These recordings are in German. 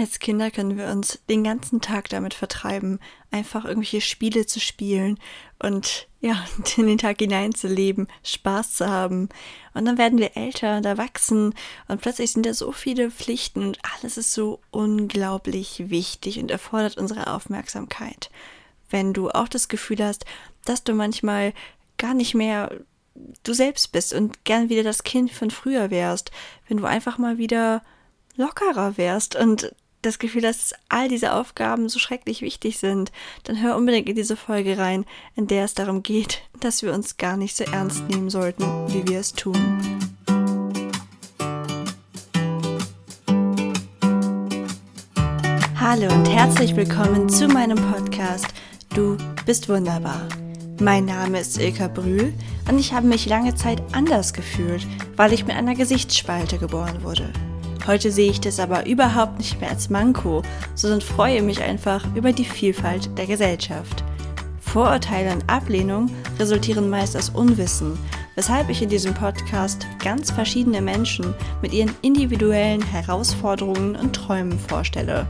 Als Kinder können wir uns den ganzen Tag damit vertreiben, einfach irgendwelche Spiele zu spielen und ja, in den Tag hineinzuleben, Spaß zu haben. Und dann werden wir älter und erwachsen und plötzlich sind da so viele Pflichten und alles ist so unglaublich wichtig und erfordert unsere Aufmerksamkeit. Wenn du auch das Gefühl hast, dass du manchmal gar nicht mehr du selbst bist und gern wieder das Kind von früher wärst, wenn du einfach mal wieder lockerer wärst und das Gefühl hast, dass all diese Aufgaben so schrecklich wichtig sind, dann hör unbedingt in diese Folge rein, in der es darum geht, dass wir uns gar nicht so ernst nehmen sollten, wie wir es tun. Hallo und herzlich willkommen zu meinem Podcast Du bist wunderbar. Mein Name ist Ilka Brühl und ich habe mich lange Zeit anders gefühlt, weil ich mit einer Gesichtsspalte geboren wurde. Heute sehe ich das aber überhaupt nicht mehr als Manko, sondern freue mich einfach über die Vielfalt der Gesellschaft. Vorurteile und Ablehnung resultieren meist aus Unwissen, weshalb ich in diesem Podcast ganz verschiedene Menschen mit ihren individuellen Herausforderungen und Träumen vorstelle.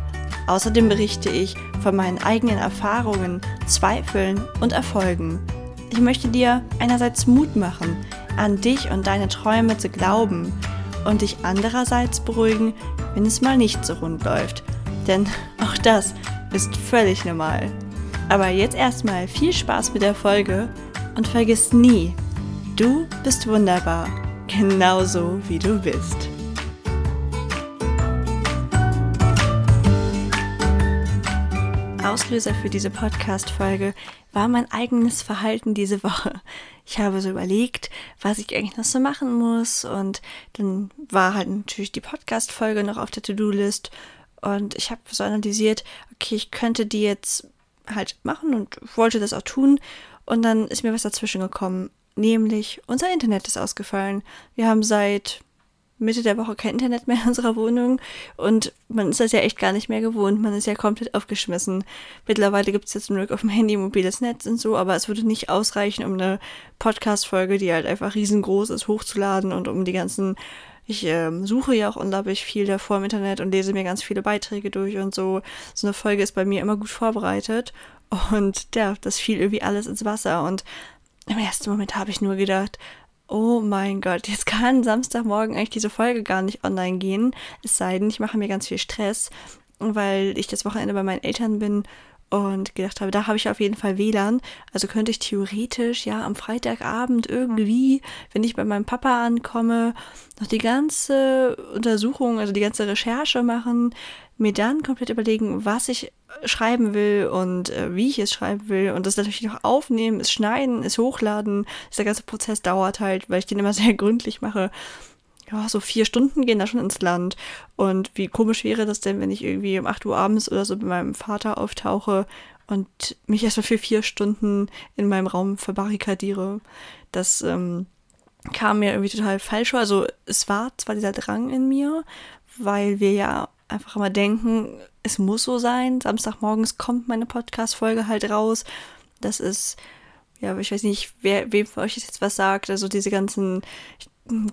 Außerdem berichte ich von meinen eigenen Erfahrungen, Zweifeln und Erfolgen. Ich möchte dir einerseits Mut machen, an dich und deine Träume zu glauben und dich andererseits beruhigen, wenn es mal nicht so rund läuft. Denn auch das ist völlig normal. Aber jetzt erstmal viel Spaß mit der Folge und vergiss nie, du bist wunderbar, genauso wie du bist. Auslöser für diese Podcast-Folge war mein eigenes Verhalten diese Woche. Ich habe so überlegt, was ich eigentlich noch so machen muss und dann war halt natürlich die Podcast-Folge noch auf der To-Do-List und ich habe so analysiert, okay, ich könnte die jetzt halt machen und wollte das auch tun und dann ist mir was dazwischen gekommen, nämlich unser Internet ist ausgefallen. Wir haben seit Mitte der Woche kein Internet mehr in unserer Wohnung und man ist das ja echt gar nicht mehr gewohnt. Man ist ja komplett aufgeschmissen. Mittlerweile gibt es jetzt zum Glück auf dem Handy mobiles Netz und so, aber es würde nicht ausreichen, um eine Podcast-Folge, die halt einfach riesengroß ist, hochzuladen und um die ganzen ich ähm, suche ja auch unglaublich viel davor im Internet und lese mir ganz viele Beiträge durch und so. So eine Folge ist bei mir immer gut vorbereitet. Und ja, das fiel irgendwie alles ins Wasser. Und im ersten Moment habe ich nur gedacht, oh mein Gott, jetzt kann Samstagmorgen eigentlich diese Folge gar nicht online gehen. Es sei denn, ich mache mir ganz viel Stress, weil ich das Wochenende bei meinen Eltern bin und gedacht habe, da habe ich auf jeden Fall WLAN. Also könnte ich theoretisch ja am Freitagabend irgendwie, wenn ich bei meinem Papa ankomme, noch die ganze Untersuchung, also die ganze Recherche machen, mir dann komplett überlegen, was ich schreiben will und äh, wie ich es schreiben will und das natürlich noch aufnehmen, es schneiden, es hochladen. Dieser ganze Prozess dauert halt, weil ich den immer sehr gründlich mache. Ja, so vier Stunden gehen da schon ins Land. Und wie komisch wäre das denn, wenn ich irgendwie um 8 Uhr abends oder so bei meinem Vater auftauche und mich erstmal für vier Stunden in meinem Raum verbarrikadiere. Das ähm, kam mir irgendwie total falsch vor. Also es war zwar dieser Drang in mir, weil wir ja einfach immer denken, es muss so sein. Samstagmorgens kommt meine Podcast-Folge halt raus. Das ist, ja, ich weiß nicht, wer, wem von euch jetzt was sagt. Also diese ganzen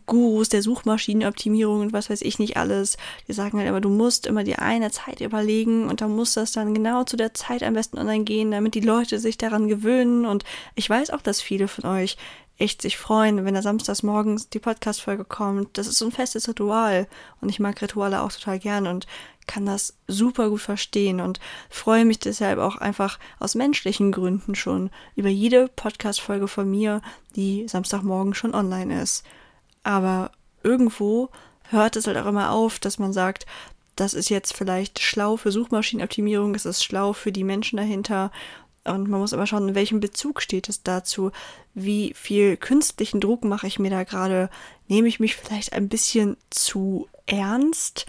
Gurus der Suchmaschinenoptimierung und was weiß ich nicht alles. Die sagen halt immer, du musst immer die eine Zeit überlegen und dann muss das dann genau zu der Zeit am besten online gehen, damit die Leute sich daran gewöhnen. Und ich weiß auch, dass viele von euch echt sich freuen, wenn da samstags morgens die Podcast-Folge kommt. Das ist so ein festes Ritual und ich mag Rituale auch total gern und kann das super gut verstehen und freue mich deshalb auch einfach aus menschlichen Gründen schon über jede Podcast-Folge von mir, die Samstagmorgen schon online ist. Aber irgendwo hört es halt auch immer auf, dass man sagt, das ist jetzt vielleicht schlau für Suchmaschinenoptimierung, es ist schlau für die Menschen dahinter und man muss aber schauen, in welchem Bezug steht es dazu? Wie viel künstlichen Druck mache ich mir da gerade? Nehme ich mich vielleicht ein bisschen zu ernst?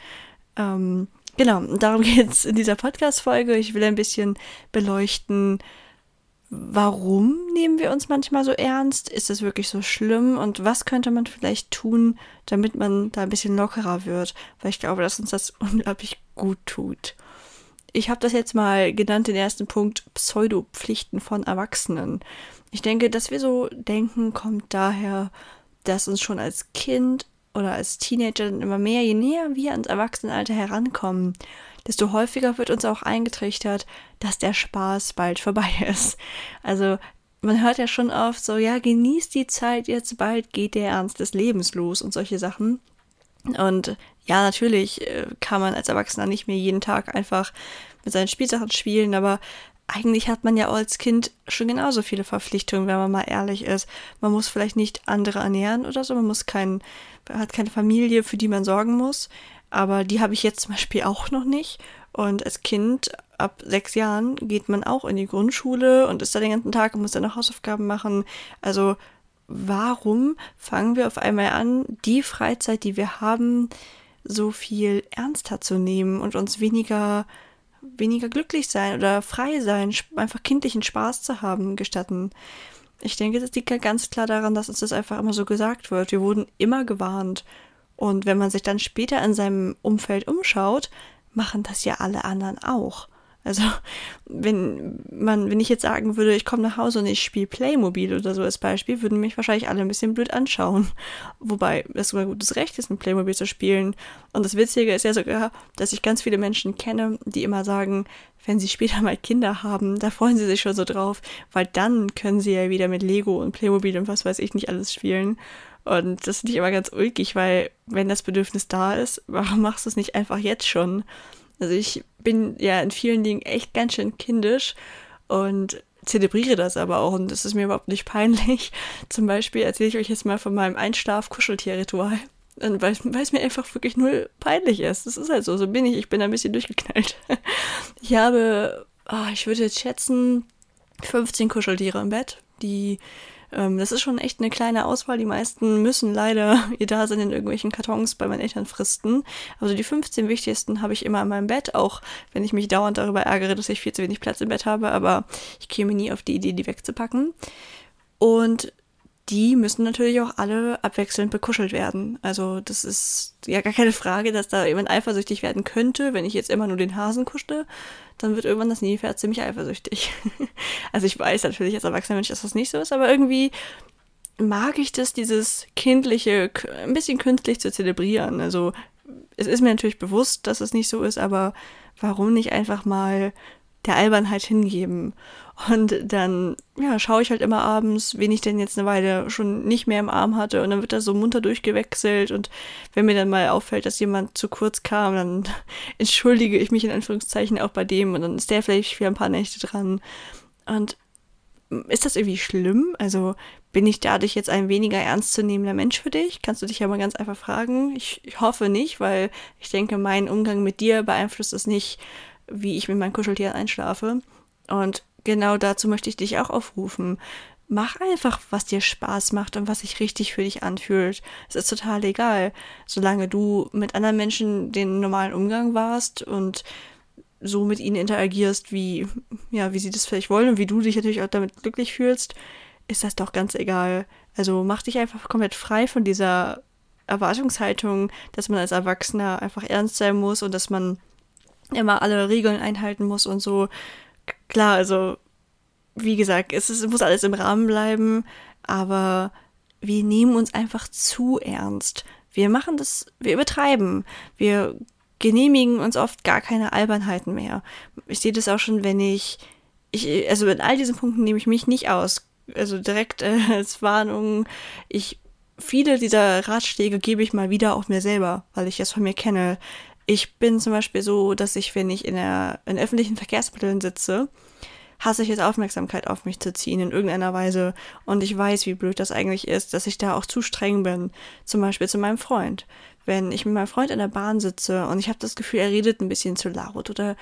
Ähm, genau, darum geht es in dieser Podcast-Folge. Ich will ein bisschen beleuchten, warum nehmen wir uns manchmal so ernst? Ist es wirklich so schlimm? Und was könnte man vielleicht tun, damit man da ein bisschen lockerer wird? Weil ich glaube, dass uns das unglaublich gut tut. Ich habe das jetzt mal genannt, den ersten Punkt, Pseudopflichten von Erwachsenen. Ich denke, dass wir so denken, kommt daher, dass uns schon als Kind oder als Teenager immer mehr, je näher wir ans Erwachsenenalter herankommen, desto häufiger wird uns auch eingetrichtert, dass der Spaß bald vorbei ist. Also man hört ja schon oft so, ja, genießt die Zeit, jetzt bald geht der Ernst des Lebens los und solche Sachen. Und ja, natürlich äh, kann man als Erwachsener nicht mehr jeden Tag einfach mit seinen Spielsachen spielen, aber eigentlich hat man ja als Kind schon genauso viele Verpflichtungen, wenn man mal ehrlich ist. Man muss vielleicht nicht andere ernähren oder so, man muss kein, hat keine Familie, für die man sorgen muss. Aber die habe ich jetzt zum Beispiel auch noch nicht. Und als Kind ab sechs Jahren geht man auch in die Grundschule und ist da den ganzen Tag und muss dann noch Hausaufgaben machen. Also warum fangen wir auf einmal an, die Freizeit, die wir haben, so viel ernster zu nehmen und uns weniger weniger glücklich sein oder frei sein, einfach kindlichen Spaß zu haben, gestatten. Ich denke, das liegt ja ganz klar daran, dass uns das einfach immer so gesagt wird. Wir wurden immer gewarnt. Und wenn man sich dann später in seinem Umfeld umschaut, machen das ja alle anderen auch. Also, wenn man, wenn ich jetzt sagen würde, ich komme nach Hause und ich spiele Playmobil oder so als Beispiel, würden mich wahrscheinlich alle ein bisschen blöd anschauen. Wobei es sogar gutes Recht ist, mit Playmobil zu spielen. Und das Witzige ist ja sogar, dass ich ganz viele Menschen kenne, die immer sagen, wenn sie später mal Kinder haben, da freuen sie sich schon so drauf, weil dann können sie ja wieder mit Lego und Playmobil und was weiß ich nicht alles spielen. Und das finde ich immer ganz ulkig, weil wenn das Bedürfnis da ist, warum machst du es nicht einfach jetzt schon? Also ich bin ja in vielen Dingen echt ganz schön kindisch und zelebriere das aber auch und das ist mir überhaupt nicht peinlich. Zum Beispiel erzähle ich euch jetzt mal von meinem Einschlaf-Kuscheltier-Ritual. Weil, es mir einfach wirklich null peinlich ist. Das ist halt so, so bin ich. Ich bin ein bisschen durchgeknallt. Ich habe, oh, ich würde jetzt schätzen, 15 Kuscheltiere im Bett, die ähm, das ist schon echt eine kleine Auswahl. Die meisten müssen leider ihr Dasein in irgendwelchen Kartons bei meinen Eltern fristen. Also die 15 wichtigsten habe ich immer in meinem Bett, auch wenn ich mich dauernd darüber ärgere, dass ich viel zu wenig Platz im Bett habe, aber ich käme nie auf die Idee, die wegzupacken. Und die müssen natürlich auch alle abwechselnd bekuschelt werden. Also das ist ja gar keine Frage, dass da jemand eifersüchtig werden könnte, wenn ich jetzt immer nur den Hasen kuschle, dann wird irgendwann das Nilpferd ziemlich eifersüchtig. also ich weiß natürlich als erwachsener Mensch, dass das nicht so ist, aber irgendwie mag ich das, dieses kindliche, ein bisschen künstlich zu zelebrieren. Also es ist mir natürlich bewusst, dass es nicht so ist, aber warum nicht einfach mal der Albernheit hingeben? Und dann, ja, schaue ich halt immer abends, wen ich denn jetzt eine Weile schon nicht mehr im Arm hatte. Und dann wird er so munter durchgewechselt. Und wenn mir dann mal auffällt, dass jemand zu kurz kam, dann entschuldige ich mich in Anführungszeichen auch bei dem. Und dann ist der vielleicht für ein paar Nächte dran. Und ist das irgendwie schlimm? Also bin ich dadurch jetzt ein weniger ernstzunehmender Mensch für dich? Kannst du dich ja mal ganz einfach fragen. Ich, ich hoffe nicht, weil ich denke, mein Umgang mit dir beeinflusst es nicht, wie ich mit meinen Kuscheltieren einschlafe. Und genau dazu möchte ich dich auch aufrufen. Mach einfach, was dir Spaß macht und was sich richtig für dich anfühlt. Es ist total egal, solange du mit anderen Menschen den normalen Umgang warst und so mit ihnen interagierst, wie, ja, wie sie das vielleicht wollen und wie du dich natürlich auch damit glücklich fühlst, ist das doch ganz egal. Also mach dich einfach komplett frei von dieser Erwartungshaltung, dass man als Erwachsener einfach ernst sein muss und dass man immer alle Regeln einhalten muss und so klar, also wie gesagt, es, ist, muss alles im Rahmen bleiben, aber wir nehmen uns einfach zu ernst. Wir machen das, wir übertreiben. Wir genehmigen uns oft gar keine Albernheiten mehr. Ich sehe das auch schon, wenn ich, ich, also in all diesen Punkten nehme ich mich nicht aus. Also direkt äh, als Warnung, ich, viele dieser Ratschläge gebe ich mal wieder auch mir selber, weil ich das von mir kenne. Ich bin zum Beispiel so, dass ich, wenn ich in, der, in öffentlichen Verkehrsmitteln sitze, hasse ich es, Aufmerksamkeit auf mich zu ziehen in irgendeiner Weise. Und ich weiß, wie blöd das eigentlich ist, dass ich da auch zu streng bin. Zum Beispiel zu meinem Freund. Wenn ich mit meinem Freund in der Bahn sitze und ich habe das Gefühl, er redet ein bisschen zu laut oder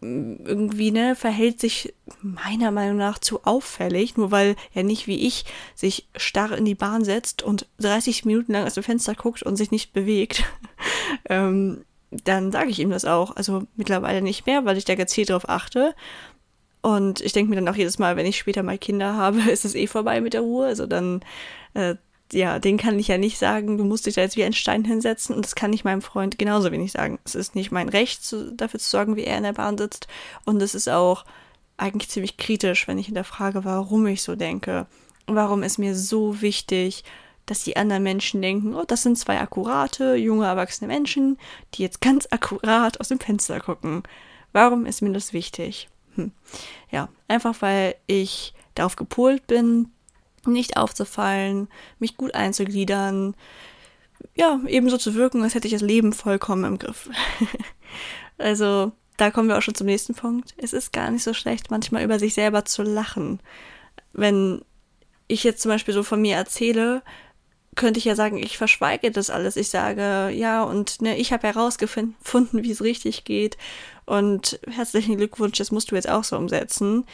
mm, irgendwie, ne, verhält sich meiner Meinung nach zu auffällig, nur weil er nicht wie ich sich starr in die Bahn setzt und 30 Minuten lang aus dem Fenster guckt und sich nicht bewegt. ähm, dann sage ich ihm das auch. Also mittlerweile nicht mehr, weil ich da gezielt drauf achte. Und ich denke mir dann auch jedes Mal, wenn ich später mal Kinder habe, ist es eh vorbei mit der Ruhe. Also dann, äh, ja, den kann ich ja nicht sagen, du musst dich da jetzt wie ein Stein hinsetzen. Und das kann ich meinem Freund genauso wenig sagen. Es ist nicht mein Recht, zu, dafür zu sorgen, wie er in der Bahn sitzt. Und es ist auch eigentlich ziemlich kritisch, wenn ich hinterfrage, warum ich so denke. Warum ist mir so wichtig, dass die anderen Menschen denken, oh, das sind zwei akkurate, junge, erwachsene Menschen, die jetzt ganz akkurat aus dem Fenster gucken. Warum ist mir das wichtig? Hm. Ja, einfach weil ich darauf gepolt bin, nicht aufzufallen, mich gut einzugliedern, ja, ebenso zu wirken, als hätte ich das Leben vollkommen im Griff. also, da kommen wir auch schon zum nächsten Punkt. Es ist gar nicht so schlecht, manchmal über sich selber zu lachen. Wenn ich jetzt zum Beispiel so von mir erzähle, könnte ich ja sagen, ich verschweige das alles. Ich sage, ja, und ne, ich habe herausgefunden, wie es richtig geht. Und herzlichen Glückwunsch, das musst du jetzt auch so umsetzen.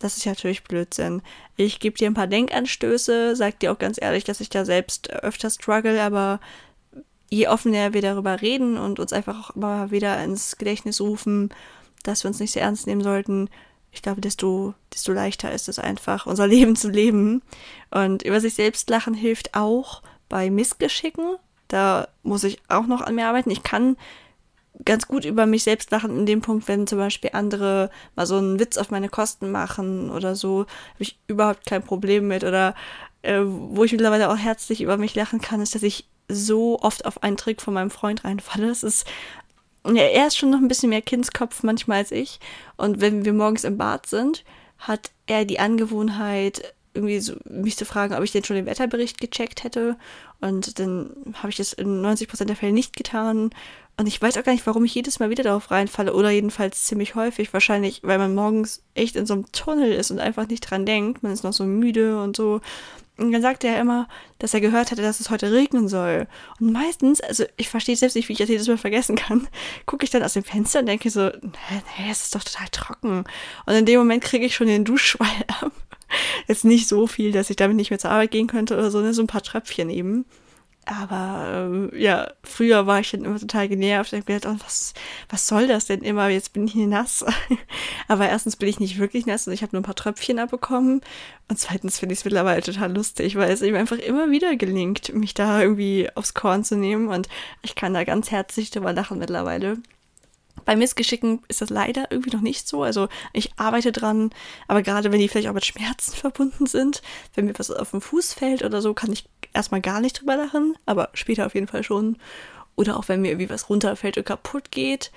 Das ist ja natürlich Blödsinn. Ich gebe dir ein paar Denkanstöße, sag dir auch ganz ehrlich, dass ich da selbst öfter struggle, aber je offener wir darüber reden und uns einfach auch immer wieder ins Gedächtnis rufen, dass wir uns nicht sehr ernst nehmen sollten, ich glaube, desto, desto leichter ist es einfach, unser Leben zu leben. Und über sich selbst lachen hilft auch bei Missgeschicken. Da muss ich auch noch an mir arbeiten. Ich kann ganz gut über mich selbst lachen in dem Punkt, wenn zum Beispiel andere mal so einen Witz auf meine Kosten machen oder so, habe ich überhaupt kein Problem mit. Oder äh, wo ich mittlerweile auch herzlich über mich lachen kann, ist, dass ich so oft auf einen Trick von meinem Freund reinfalle. Das ist ja, er ist schon noch ein bisschen mehr Kindskopf manchmal als ich. Und wenn wir morgens im Bad sind, hat er die Angewohnheit, irgendwie so, mich zu fragen, ob ich denn schon den Wetterbericht gecheckt hätte. Und dann habe ich das in 90% der Fälle nicht getan. Und ich weiß auch gar nicht, warum ich jedes Mal wieder darauf reinfalle oder jedenfalls ziemlich häufig. Wahrscheinlich, weil man morgens echt in so einem Tunnel ist und einfach nicht dran denkt. Man ist noch so müde und so. Und dann sagte er immer, dass er gehört hatte, dass es heute regnen soll. Und meistens, also ich verstehe selbst nicht, wie ich das jedes Mal vergessen kann, gucke ich dann aus dem Fenster und denke so, nee, es ist doch total trocken. Und in dem Moment kriege ich schon den Duschschwall ab. Jetzt nicht so viel, dass ich damit nicht mehr zur Arbeit gehen könnte oder so, ne? so ein paar Tröpfchen eben. Aber ähm, ja, früher war ich dann immer total genervt. Ich habe gedacht, oh, was, was soll das denn immer? Jetzt bin ich hier nass. Aber erstens bin ich nicht wirklich nass und ich habe nur ein paar Tröpfchen abbekommen. Und zweitens finde ich es mittlerweile total lustig, weil es eben einfach immer wieder gelingt, mich da irgendwie aufs Korn zu nehmen. Und ich kann da ganz herzlich drüber lachen mittlerweile. Bei Missgeschicken ist das leider irgendwie noch nicht so. Also ich arbeite dran, aber gerade wenn die vielleicht auch mit Schmerzen verbunden sind, wenn mir was auf den Fuß fällt oder so, kann ich erstmal gar nicht drüber lachen, aber später auf jeden Fall schon. Oder auch wenn mir irgendwie was runterfällt und kaputt geht.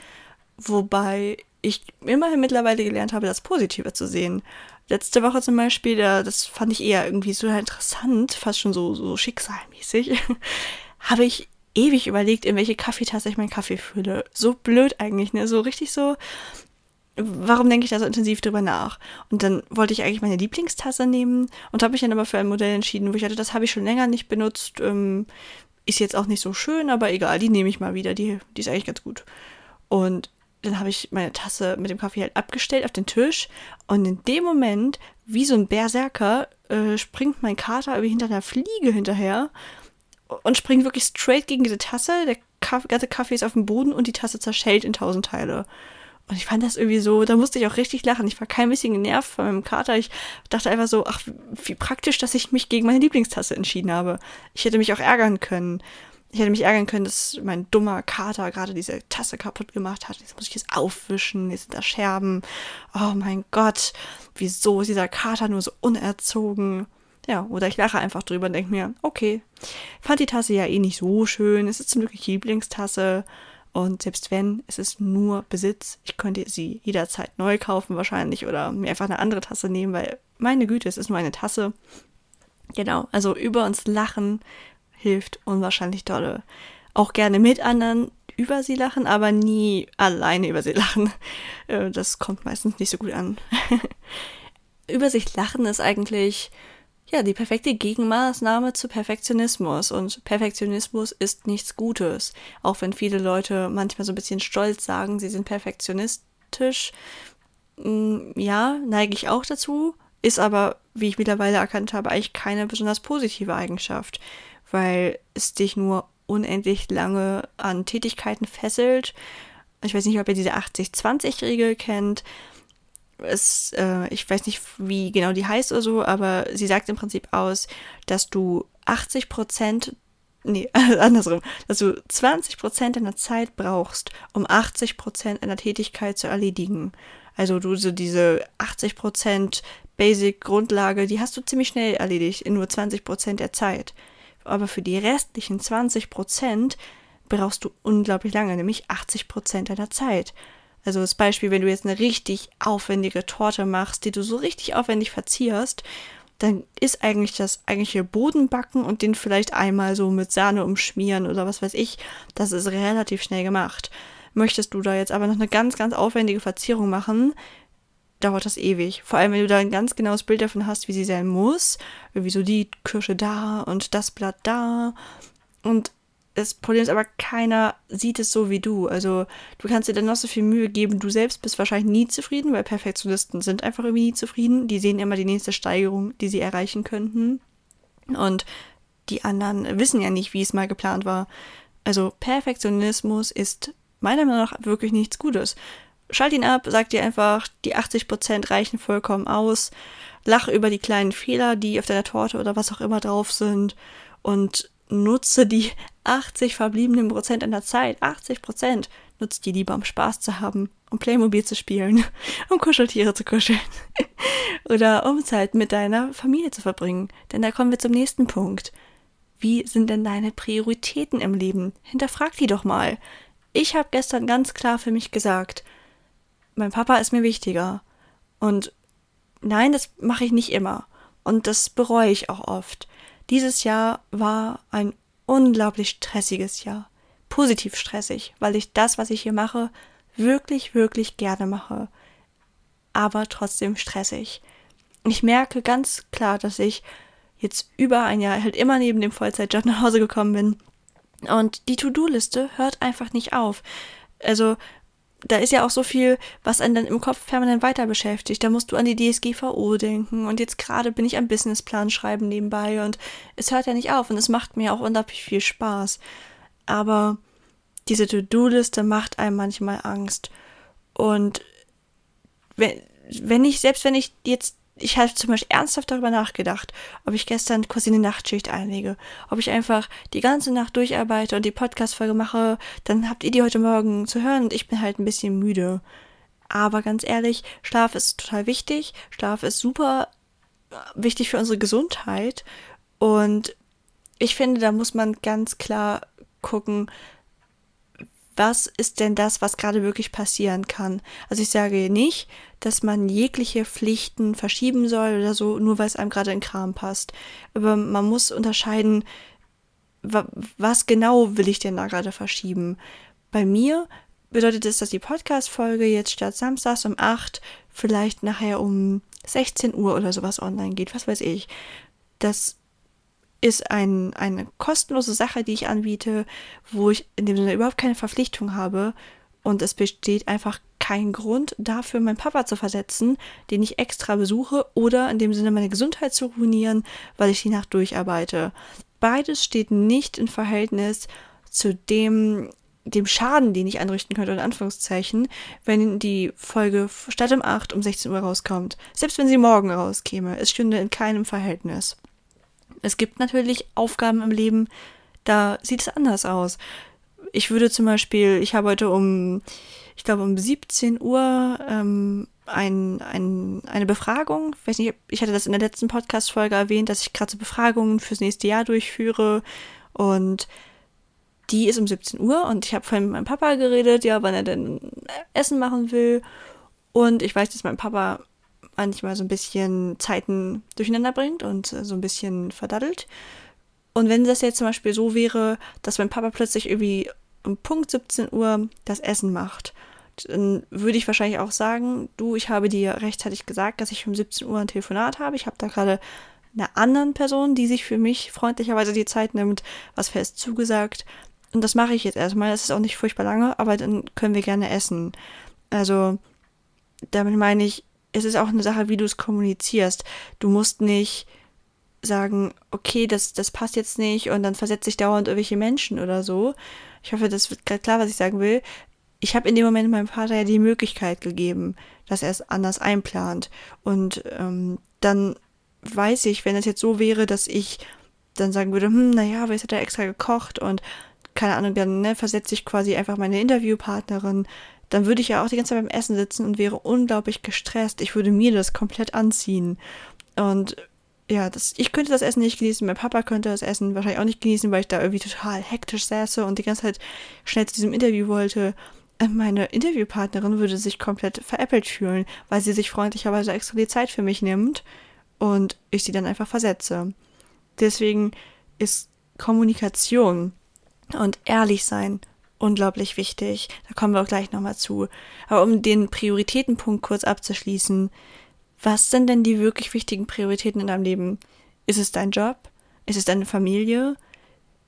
Wobei ich immerhin mittlerweile gelernt habe, das Positive zu sehen. Letzte Woche zum Beispiel, da, das fand ich eher irgendwie so interessant, fast schon so, so schicksalmäßig, habe ich ewig überlegt, in welche Kaffeetasse ich meinen Kaffee fülle. So blöd eigentlich, ne? So richtig so. Warum denke ich da so intensiv drüber nach? Und dann wollte ich eigentlich meine Lieblingstasse nehmen und habe mich dann aber für ein Modell entschieden, wo ich hatte, das habe ich schon länger nicht benutzt. Ähm, ist jetzt auch nicht so schön, aber egal, die nehme ich mal wieder. Die, die ist eigentlich ganz gut. Und dann habe ich meine Tasse mit dem Kaffee halt abgestellt auf den Tisch und in dem Moment, wie so ein Berserker, äh, springt mein Kater irgendwie hinter einer Fliege hinterher und springt wirklich straight gegen diese Tasse. Der Kaffee, ganze Kaffee ist auf dem Boden und die Tasse zerschellt in tausend Teile. Und ich fand das irgendwie so, da musste ich auch richtig lachen. Ich war kein bisschen genervt von meinem Kater. Ich dachte einfach so, ach, wie praktisch, dass ich mich gegen meine Lieblingstasse entschieden habe. Ich hätte mich auch ärgern können. Ich hätte mich ärgern können, dass mein dummer Kater gerade diese Tasse kaputt gemacht hat. Jetzt muss ich es aufwischen, jetzt sind da Scherben. Oh mein Gott, wieso ist dieser Kater nur so unerzogen? Ja, oder ich lache einfach drüber und denke mir, okay, fand die Tasse ja eh nicht so schön, es ist zum Glück Lieblingstasse und selbst wenn, es ist nur Besitz, ich könnte sie jederzeit neu kaufen wahrscheinlich oder mir einfach eine andere Tasse nehmen, weil meine Güte, es ist nur eine Tasse. Genau, also über uns lachen hilft unwahrscheinlich dolle. Auch gerne mit anderen über sie lachen, aber nie alleine über sie lachen. Äh, das kommt meistens nicht so gut an. über sich lachen ist eigentlich ja, die perfekte Gegenmaßnahme zu Perfektionismus. Und Perfektionismus ist nichts Gutes. Auch wenn viele Leute manchmal so ein bisschen stolz sagen, sie sind perfektionistisch. Mm, ja, neige ich auch dazu. Ist aber, wie ich mittlerweile erkannt habe, eigentlich keine besonders positive Eigenschaft, weil es dich nur unendlich lange an Tätigkeiten fesselt. Ich weiß nicht, ob ihr diese 80-20-Regel kennt es, äh, ich weiß nicht, wie genau die heißt oder so, aber sie sagt im Prinzip aus, dass du 80 Prozent, nee, andersrum, dass du 20 Prozent deiner Zeit brauchst, um 80 Prozent einer Tätigkeit zu erledigen. Also du so diese 80 Prozent Basic Grundlage, die hast du ziemlich schnell erledigt in nur 20 Prozent der Zeit. aber für die restlichen 20 Prozent brauchst du unglaublich lange, nämlich 80 Prozent deiner Zeit. Also das Beispiel, wenn du jetzt eine richtig aufwendige Torte machst, die du so richtig aufwendig verzierst, dann ist eigentlich das eigentliche Bodenbacken und den vielleicht einmal so mit Sahne umschmieren oder was weiß ich, das ist relativ schnell gemacht. Möchtest du da jetzt aber noch eine ganz, ganz aufwendige Verzierung machen, dauert das ewig. Vor allem, wenn du da ein ganz genaues Bild davon hast, wie sie sein muss. Irgendwie so die Kirsche da und das Blatt da. Und das Problem ist aber, keiner sieht es so wie du. Also du kannst dir dann noch so viel Mühe geben. Du selbst bist wahrscheinlich nie zufrieden, weil Perfektionisten sind einfach irgendwie nie zufrieden. Die sehen immer die nächste Steigerung, die sie erreichen könnten. Und die anderen wissen ja nicht, wie es mal geplant war. Also Perfektionismus ist meiner Meinung nach wirklich nichts Gutes. Schalt ihn ab, sag dir einfach, die 80% reichen vollkommen aus. Lach über die kleinen Fehler, die auf deiner Torte oder was auch immer drauf sind. Und nutze die 80 verbliebenen Prozent in der Zeit, 80 Prozent, nutze die lieber, um Spaß zu haben, um Playmobil zu spielen, um Kuscheltiere zu kuscheln oder um Zeit mit deiner Familie zu verbringen. Denn da kommen wir zum nächsten Punkt. Wie sind denn deine Prioritäten im Leben? Hinterfrag die doch mal. Ich habe gestern ganz klar für mich gesagt, mein Papa ist mir wichtiger. Und nein, das mache ich nicht immer. Und das bereue ich auch oft. Dieses Jahr war ein unglaublich stressiges Jahr. Positiv stressig, weil ich das, was ich hier mache, wirklich, wirklich gerne mache. Aber trotzdem stressig. Ich merke ganz klar, dass ich jetzt über ein Jahr halt immer neben dem Vollzeitjob nach Hause gekommen bin. Und die To-Do-Liste hört einfach nicht auf. Also da ist ja auch so viel, was einen dann im Kopf permanent weiter beschäftigt. Da musst du an die DSGVO denken und jetzt gerade bin ich am Businessplan schreiben nebenbei und es hört ja nicht auf und es macht mir auch unglaublich viel Spaß. Aber diese To-Do-Liste macht einem manchmal Angst. Und wenn, wenn ich, selbst wenn ich jetzt ich habe zum Beispiel ernsthaft darüber nachgedacht, ob ich gestern quasi eine Nachtschicht einlege, ob ich einfach die ganze Nacht durcharbeite und die Podcast-Folge mache, dann habt ihr die heute Morgen zu hören und ich bin halt ein bisschen müde. Aber ganz ehrlich, Schlaf ist total wichtig. Schlaf ist super wichtig für unsere Gesundheit. Und ich finde, da muss man ganz klar gucken, was ist denn das, was gerade wirklich passieren kann. Also ich sage nicht, dass man jegliche Pflichten verschieben soll oder so, nur weil es einem gerade in Kram passt. Aber man muss unterscheiden, was genau will ich denn da gerade verschieben. Bei mir bedeutet es, dass die Podcast-Folge jetzt statt samstags um 8 vielleicht nachher um 16 Uhr oder sowas online geht, was weiß ich. Das ist ein, eine kostenlose Sache, die ich anbiete, wo ich in dem Sinne überhaupt keine Verpflichtung habe. Und es besteht einfach kein Grund dafür, meinen Papa zu versetzen, den ich extra besuche oder in dem Sinne meine Gesundheit zu ruinieren, weil ich die Nacht durcharbeite. Beides steht nicht in Verhältnis zu dem, dem Schaden, den ich anrichten könnte, in Anführungszeichen, wenn die Folge statt um 8 um 16 Uhr rauskommt. Selbst wenn sie morgen rauskäme, es stünde in keinem Verhältnis. Es gibt natürlich Aufgaben im Leben, da sieht es anders aus. Ich würde zum Beispiel, ich habe heute um, ich glaube um 17 Uhr ähm, ein, ein, eine Befragung. Ich weiß nicht, ich hatte das in der letzten Podcast-Folge erwähnt, dass ich gerade so Befragungen fürs nächste Jahr durchführe. Und die ist um 17 Uhr und ich habe vorhin mit meinem Papa geredet, ja, wann er denn Essen machen will. Und ich weiß, dass mein Papa manchmal so ein bisschen Zeiten durcheinander bringt und so ein bisschen verdaddelt. Und wenn das jetzt zum Beispiel so wäre, dass mein Papa plötzlich irgendwie um Punkt 17 Uhr das Essen macht, dann würde ich wahrscheinlich auch sagen, du, ich habe dir rechtzeitig gesagt, dass ich um 17 Uhr ein Telefonat habe. Ich habe da gerade einer anderen Person, die sich für mich freundlicherweise die Zeit nimmt, was fest zugesagt. Und das mache ich jetzt erstmal. Das ist auch nicht furchtbar lange, aber dann können wir gerne essen. Also, damit meine ich, es ist auch eine Sache, wie du es kommunizierst. Du musst nicht sagen, okay, das, das passt jetzt nicht und dann versetze ich dauernd irgendwelche Menschen oder so. Ich hoffe, das wird gerade klar, was ich sagen will. Ich habe in dem Moment meinem Vater ja die Möglichkeit gegeben, dass er es anders einplant. Und ähm, dann weiß ich, wenn es jetzt so wäre, dass ich dann sagen würde, hm, naja, aber jetzt hat er extra gekocht und keine Ahnung, dann ne, versetze ich quasi einfach meine Interviewpartnerin dann würde ich ja auch die ganze Zeit beim Essen sitzen und wäre unglaublich gestresst. Ich würde mir das komplett anziehen. Und ja, das, ich könnte das Essen nicht genießen, mein Papa könnte das Essen wahrscheinlich auch nicht genießen, weil ich da irgendwie total hektisch säße und die ganze Zeit schnell zu diesem Interview wollte. Äh, meine Interviewpartnerin würde sich komplett veräppelt fühlen, weil sie sich freundlicherweise extra die Zeit für mich nimmt und ich sie dann einfach versetze. Deswegen ist Kommunikation und ehrlich sein unglaublich wichtig. Da kommen wir auch gleich nochmal zu. Aber um den Prioritätenpunkt kurz abzuschließen, was sind denn die wirklich wichtigen Prioritäten in deinem Leben? Ist es dein Job? Ist es deine Familie?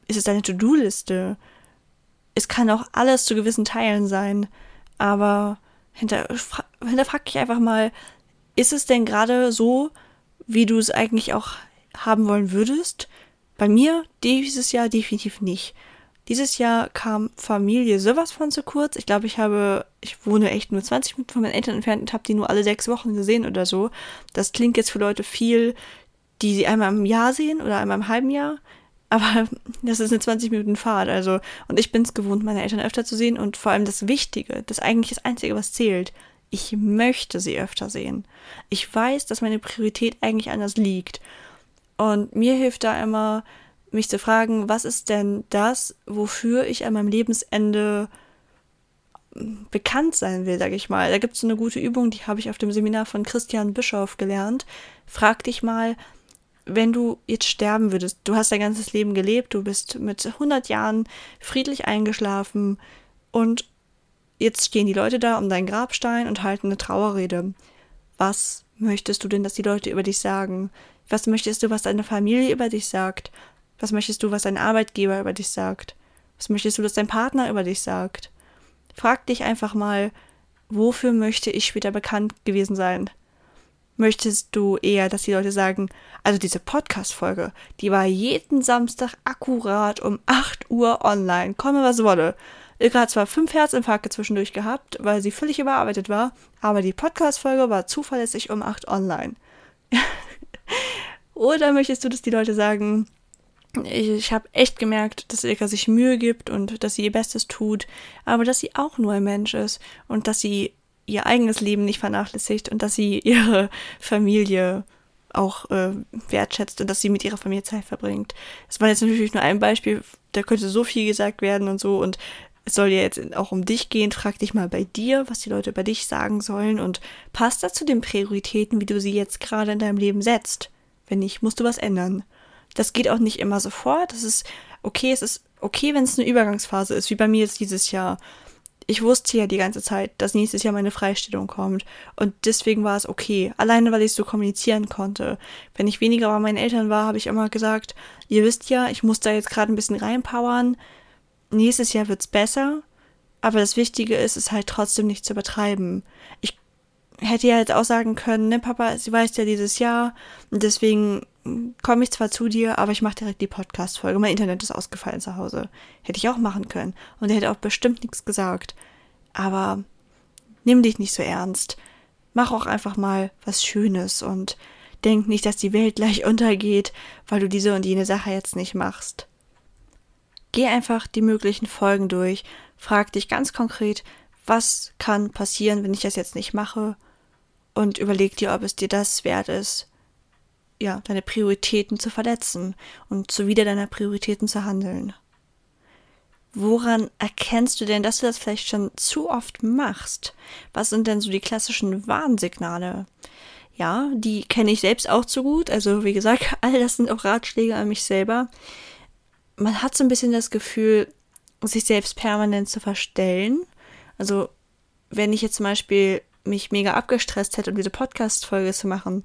Ist es deine To-Do-Liste? Es kann auch alles zu gewissen Teilen sein, aber hinter, hinterfrag dich einfach mal, ist es denn gerade so, wie du es eigentlich auch haben wollen würdest? Bei mir dieses Jahr definitiv nicht. Dieses Jahr kam Familie sowas von zu kurz. Ich glaube, ich habe, ich wohne echt nur 20 Minuten von meinen Eltern entfernt und habe die nur alle sechs Wochen gesehen oder so. Das klingt jetzt für Leute viel, die sie einmal im Jahr sehen oder einmal im halben Jahr. Aber das ist eine 20 Minuten Fahrt, also. Und ich bin es gewohnt, meine Eltern öfter zu sehen und vor allem das Wichtige, das eigentlich das Einzige, was zählt. Ich möchte sie öfter sehen. Ich weiß, dass meine Priorität eigentlich anders liegt. Und mir hilft da immer, mich zu fragen, was ist denn das, wofür ich an meinem Lebensende bekannt sein will, sage ich mal. Da gibt es so eine gute Übung, die habe ich auf dem Seminar von Christian Bischof gelernt. Frag dich mal, wenn du jetzt sterben würdest, du hast dein ganzes Leben gelebt, du bist mit 100 Jahren friedlich eingeschlafen und jetzt stehen die Leute da um deinen Grabstein und halten eine Trauerrede. Was möchtest du denn, dass die Leute über dich sagen? Was möchtest du, was deine Familie über dich sagt? Was möchtest du, was dein Arbeitgeber über dich sagt? Was möchtest du, dass dein Partner über dich sagt? Frag dich einfach mal, wofür möchte ich später bekannt gewesen sein? Möchtest du eher, dass die Leute sagen, also diese Podcast-Folge, die war jeden Samstag akkurat um 8 Uhr online, komme was wolle. Ilka hat zwar fünf Herzinfarkte zwischendurch gehabt, weil sie völlig überarbeitet war, aber die Podcast-Folge war zuverlässig um 8 online. Oder möchtest du, dass die Leute sagen, ich, ich habe echt gemerkt, dass Ilka sich Mühe gibt und dass sie ihr Bestes tut, aber dass sie auch nur ein Mensch ist und dass sie ihr eigenes Leben nicht vernachlässigt und dass sie ihre Familie auch äh, wertschätzt und dass sie mit ihrer Familie Zeit verbringt. Das war jetzt natürlich nur ein Beispiel, da könnte so viel gesagt werden und so und es soll ja jetzt auch um dich gehen. Frag dich mal bei dir, was die Leute über dich sagen sollen und passt das zu den Prioritäten, wie du sie jetzt gerade in deinem Leben setzt. Wenn nicht, musst du was ändern. Das geht auch nicht immer sofort. Das ist okay, es ist okay, wenn es eine Übergangsphase ist, wie bei mir jetzt dieses Jahr. Ich wusste ja die ganze Zeit, dass nächstes Jahr meine Freistellung kommt. Und deswegen war es okay. Alleine, weil ich so kommunizieren konnte. Wenn ich weniger bei meinen Eltern war, habe ich immer gesagt, ihr wisst ja, ich muss da jetzt gerade ein bisschen reinpowern. Nächstes Jahr wird es besser. Aber das Wichtige ist, es halt trotzdem nicht zu übertreiben. Ich hätte ja jetzt auch sagen können, ne, Papa, sie weiß ja dieses Jahr und deswegen komme ich zwar zu dir, aber ich mache direkt die Podcast-Folge. Mein Internet ist ausgefallen zu Hause. Hätte ich auch machen können. Und er hätte auch bestimmt nichts gesagt. Aber nimm dich nicht so ernst. Mach auch einfach mal was Schönes und denk nicht, dass die Welt gleich untergeht, weil du diese und jene Sache jetzt nicht machst. Geh einfach die möglichen Folgen durch. Frag dich ganz konkret, was kann passieren, wenn ich das jetzt nicht mache? Und überleg dir, ob es dir das wert ist, ja, deine Prioritäten zu verletzen und zuwider deiner Prioritäten zu handeln. Woran erkennst du denn, dass du das vielleicht schon zu oft machst? Was sind denn so die klassischen Warnsignale? Ja, die kenne ich selbst auch zu gut. Also, wie gesagt, all das sind auch Ratschläge an mich selber. Man hat so ein bisschen das Gefühl, sich selbst permanent zu verstellen. Also, wenn ich jetzt zum Beispiel mich mega abgestresst hätte, um diese Podcast-Folge zu machen,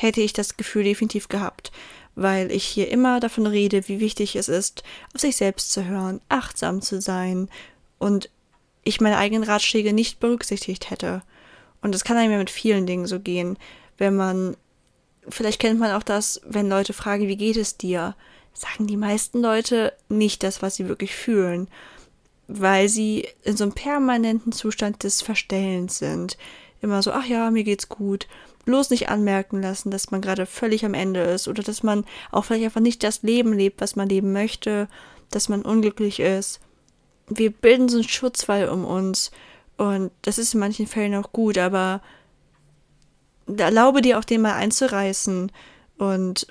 hätte ich das Gefühl definitiv gehabt, weil ich hier immer davon rede, wie wichtig es ist, auf sich selbst zu hören, achtsam zu sein und ich meine eigenen Ratschläge nicht berücksichtigt hätte. Und es kann einem ja mit vielen Dingen so gehen, wenn man, vielleicht kennt man auch das, wenn Leute fragen, wie geht es dir, sagen die meisten Leute nicht das, was sie wirklich fühlen, weil sie in so einem permanenten Zustand des Verstellens sind. Immer so, ach ja, mir geht's gut bloß nicht anmerken lassen, dass man gerade völlig am Ende ist oder dass man auch vielleicht einfach nicht das Leben lebt, was man leben möchte, dass man unglücklich ist. Wir bilden so einen Schutzwall um uns und das ist in manchen Fällen auch gut, aber erlaube dir auch den mal einzureißen und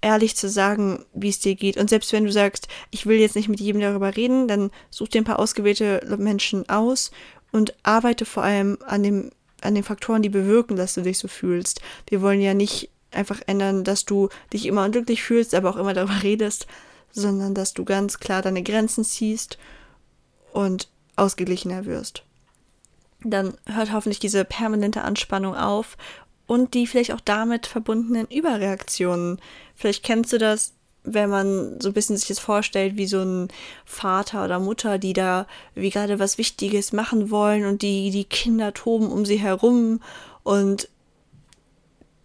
ehrlich zu sagen, wie es dir geht. Und selbst wenn du sagst, ich will jetzt nicht mit jedem darüber reden, dann such dir ein paar ausgewählte Menschen aus und arbeite vor allem an dem an den Faktoren, die bewirken, dass du dich so fühlst. Wir wollen ja nicht einfach ändern, dass du dich immer unglücklich fühlst, aber auch immer darüber redest, sondern dass du ganz klar deine Grenzen ziehst und ausgeglichener wirst. Dann hört hoffentlich diese permanente Anspannung auf und die vielleicht auch damit verbundenen Überreaktionen. Vielleicht kennst du das, wenn man so ein bisschen sich das vorstellt, wie so ein Vater oder Mutter, die da wie gerade was Wichtiges machen wollen und die, die Kinder toben um sie herum und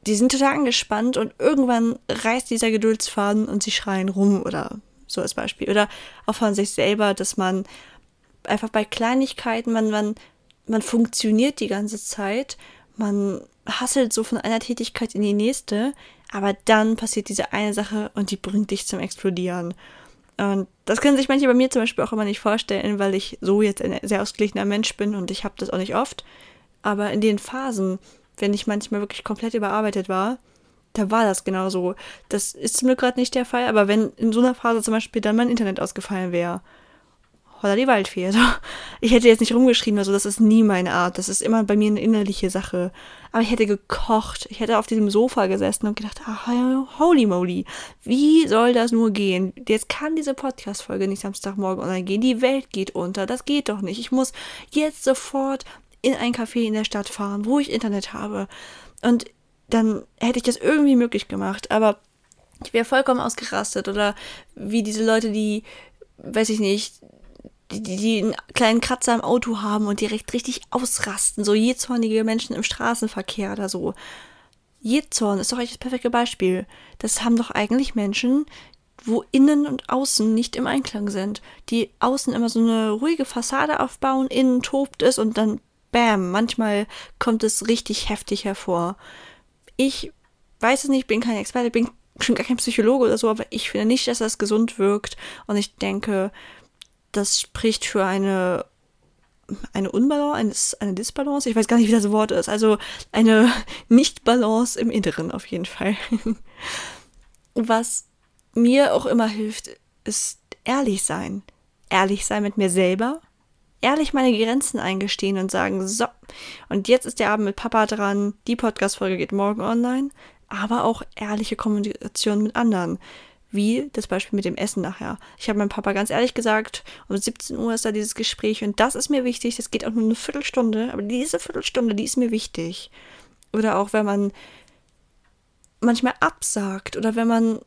die sind total angespannt und irgendwann reißt dieser Geduldsfaden und sie schreien rum oder so als Beispiel. Oder auch von sich selber, dass man einfach bei Kleinigkeiten, man, man, man funktioniert die ganze Zeit, man hasselt so von einer Tätigkeit in die nächste, aber dann passiert diese eine Sache und die bringt dich zum Explodieren. Und das können sich manche bei mir zum Beispiel auch immer nicht vorstellen, weil ich so jetzt ein sehr ausgeglichener Mensch bin und ich habe das auch nicht oft. Aber in den Phasen, wenn ich manchmal wirklich komplett überarbeitet war, da war das genau so. Das ist zum Glück gerade nicht der Fall, aber wenn in so einer Phase zum Beispiel dann mein Internet ausgefallen wäre holla die Waldfee. Also, ich hätte jetzt nicht rumgeschrien oder das ist nie meine Art. Das ist immer bei mir eine innerliche Sache. Aber ich hätte gekocht. Ich hätte auf diesem Sofa gesessen und gedacht, ah, holy moly, wie soll das nur gehen? Jetzt kann diese Podcast-Folge nicht Samstagmorgen online gehen. Die Welt geht unter. Das geht doch nicht. Ich muss jetzt sofort in ein Café in der Stadt fahren, wo ich Internet habe. Und dann hätte ich das irgendwie möglich gemacht. Aber ich wäre vollkommen ausgerastet. Oder wie diese Leute, die, weiß ich nicht, die, die, die einen kleinen Kratzer im Auto haben und direkt richtig ausrasten, so jezornige Menschen im Straßenverkehr oder so. Jezorn ist doch eigentlich das perfekte Beispiel. Das haben doch eigentlich Menschen, wo innen und außen nicht im Einklang sind. Die außen immer so eine ruhige Fassade aufbauen, innen tobt es und dann bam, manchmal kommt es richtig heftig hervor. Ich weiß es nicht, bin kein Experte, bin schon gar kein Psychologe oder so, aber ich finde nicht, dass das gesund wirkt und ich denke, das spricht für eine eine Unbalance, eine, eine Disbalance, ich weiß gar nicht, wie das Wort ist, also eine Nicht-Balance im Inneren auf jeden Fall. Was mir auch immer hilft, ist ehrlich sein. Ehrlich sein mit mir selber, ehrlich meine Grenzen eingestehen und sagen, so, und jetzt ist der Abend mit Papa dran, die Podcast-Folge geht morgen online, aber auch ehrliche Kommunikation mit anderen wie das Beispiel mit dem Essen nachher. Ich habe meinem Papa ganz ehrlich gesagt, um 17 Uhr ist da dieses Gespräch und das ist mir wichtig. Das geht auch nur eine Viertelstunde, aber diese Viertelstunde, die ist mir wichtig. Oder auch wenn man manchmal absagt oder wenn man,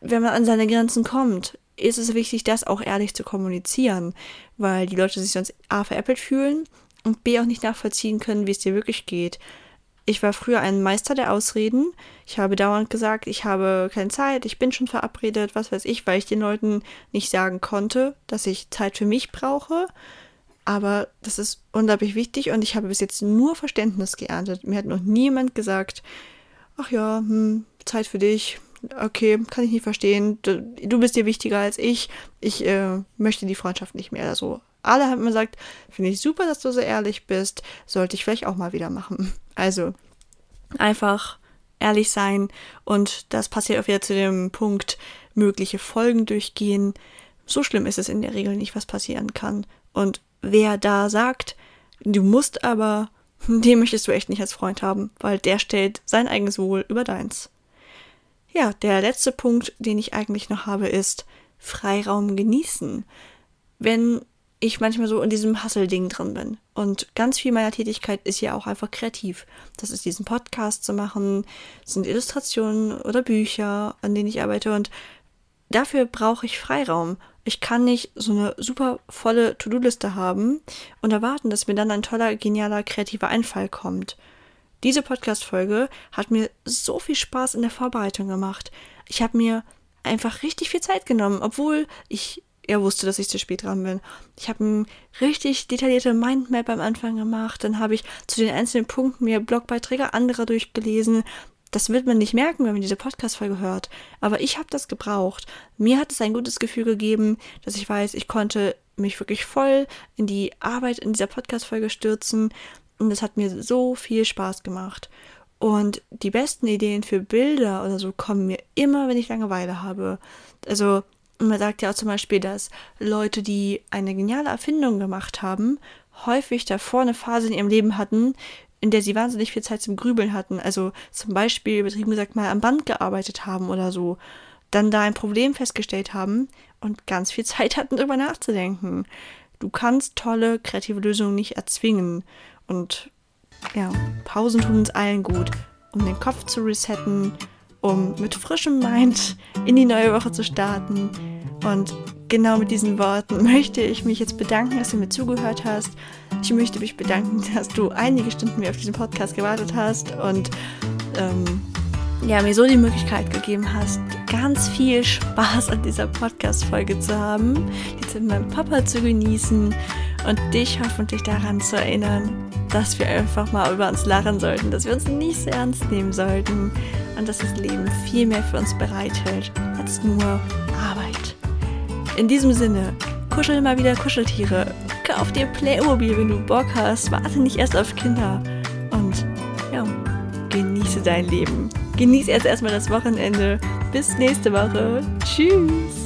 wenn man an seine Grenzen kommt, ist es wichtig, das auch ehrlich zu kommunizieren, weil die Leute sich sonst A veräppelt fühlen und B auch nicht nachvollziehen können, wie es dir wirklich geht ich war früher ein Meister der Ausreden. Ich habe dauernd gesagt, ich habe keine Zeit, ich bin schon verabredet, was weiß ich, weil ich den Leuten nicht sagen konnte, dass ich Zeit für mich brauche. Aber das ist unglaublich wichtig und ich habe bis jetzt nur Verständnis geerntet. Mir hat noch niemand gesagt, ach ja, hm, Zeit für dich. Okay, kann ich nicht verstehen. Du, du bist dir wichtiger als ich. Ich äh, möchte die Freundschaft nicht mehr. Also alle haben mir gesagt, finde ich super, dass du so ehrlich bist. Sollte ich vielleicht auch mal wieder machen. Also einfach ehrlich sein und das passiert auch wieder zu dem Punkt, mögliche Folgen durchgehen. So schlimm ist es in der Regel nicht, was passieren kann. Und wer da sagt, du musst aber, den möchtest du echt nicht als Freund haben, weil der stellt sein eigenes Wohl über deins. Ja, der letzte Punkt, den ich eigentlich noch habe, ist Freiraum genießen. Wenn ich manchmal so in diesem Hustle-Ding drin bin. Und ganz viel meiner Tätigkeit ist ja auch einfach kreativ. Das ist diesen Podcast zu machen, sind Illustrationen oder Bücher, an denen ich arbeite. Und dafür brauche ich Freiraum. Ich kann nicht so eine super volle To-Do-Liste haben und erwarten, dass mir dann ein toller, genialer, kreativer Einfall kommt. Diese Podcast-Folge hat mir so viel Spaß in der Vorbereitung gemacht. Ich habe mir einfach richtig viel Zeit genommen, obwohl ich er wusste, dass ich zu spät dran bin. Ich habe eine richtig detaillierte Mindmap am Anfang gemacht. Dann habe ich zu den einzelnen Punkten mir Blogbeiträge anderer durchgelesen. Das wird man nicht merken, wenn man diese Podcast-Folge hört. Aber ich habe das gebraucht. Mir hat es ein gutes Gefühl gegeben, dass ich weiß, ich konnte mich wirklich voll in die Arbeit in dieser Podcast-Folge stürzen. Und es hat mir so viel Spaß gemacht. Und die besten Ideen für Bilder oder so kommen mir immer, wenn ich Langeweile habe. Also man sagt ja auch zum Beispiel, dass Leute, die eine geniale Erfindung gemacht haben, häufig davor eine Phase in ihrem Leben hatten, in der sie wahnsinnig viel Zeit zum Grübeln hatten. Also zum Beispiel, übertrieben gesagt, mal am Band gearbeitet haben oder so. Dann da ein Problem festgestellt haben und ganz viel Zeit hatten, darüber nachzudenken. Du kannst tolle kreative Lösungen nicht erzwingen. Und ja, Pausen tun uns allen gut, um den Kopf zu resetten, um mit frischem Mind in die neue Woche zu starten. Und genau mit diesen Worten möchte ich mich jetzt bedanken, dass du mir zugehört hast. Ich möchte mich bedanken, dass du einige Stunden mir auf diesen Podcast gewartet hast und ähm, ja, mir so die Möglichkeit gegeben hast, ganz viel Spaß an dieser Podcast-Folge zu haben, die mit meinem Papa zu genießen und dich hoffentlich daran zu erinnern, dass wir einfach mal über uns lachen sollten, dass wir uns nicht so ernst nehmen sollten und dass das Leben viel mehr für uns bereithält als nur Arbeit. In diesem Sinne, kuschel mal wieder Kuscheltiere, kauf dir Playmobil, wenn du Bock hast, warte nicht erst auf Kinder und ja, genieße dein Leben. Genieße jetzt erstmal das Wochenende. Bis nächste Woche. Tschüss.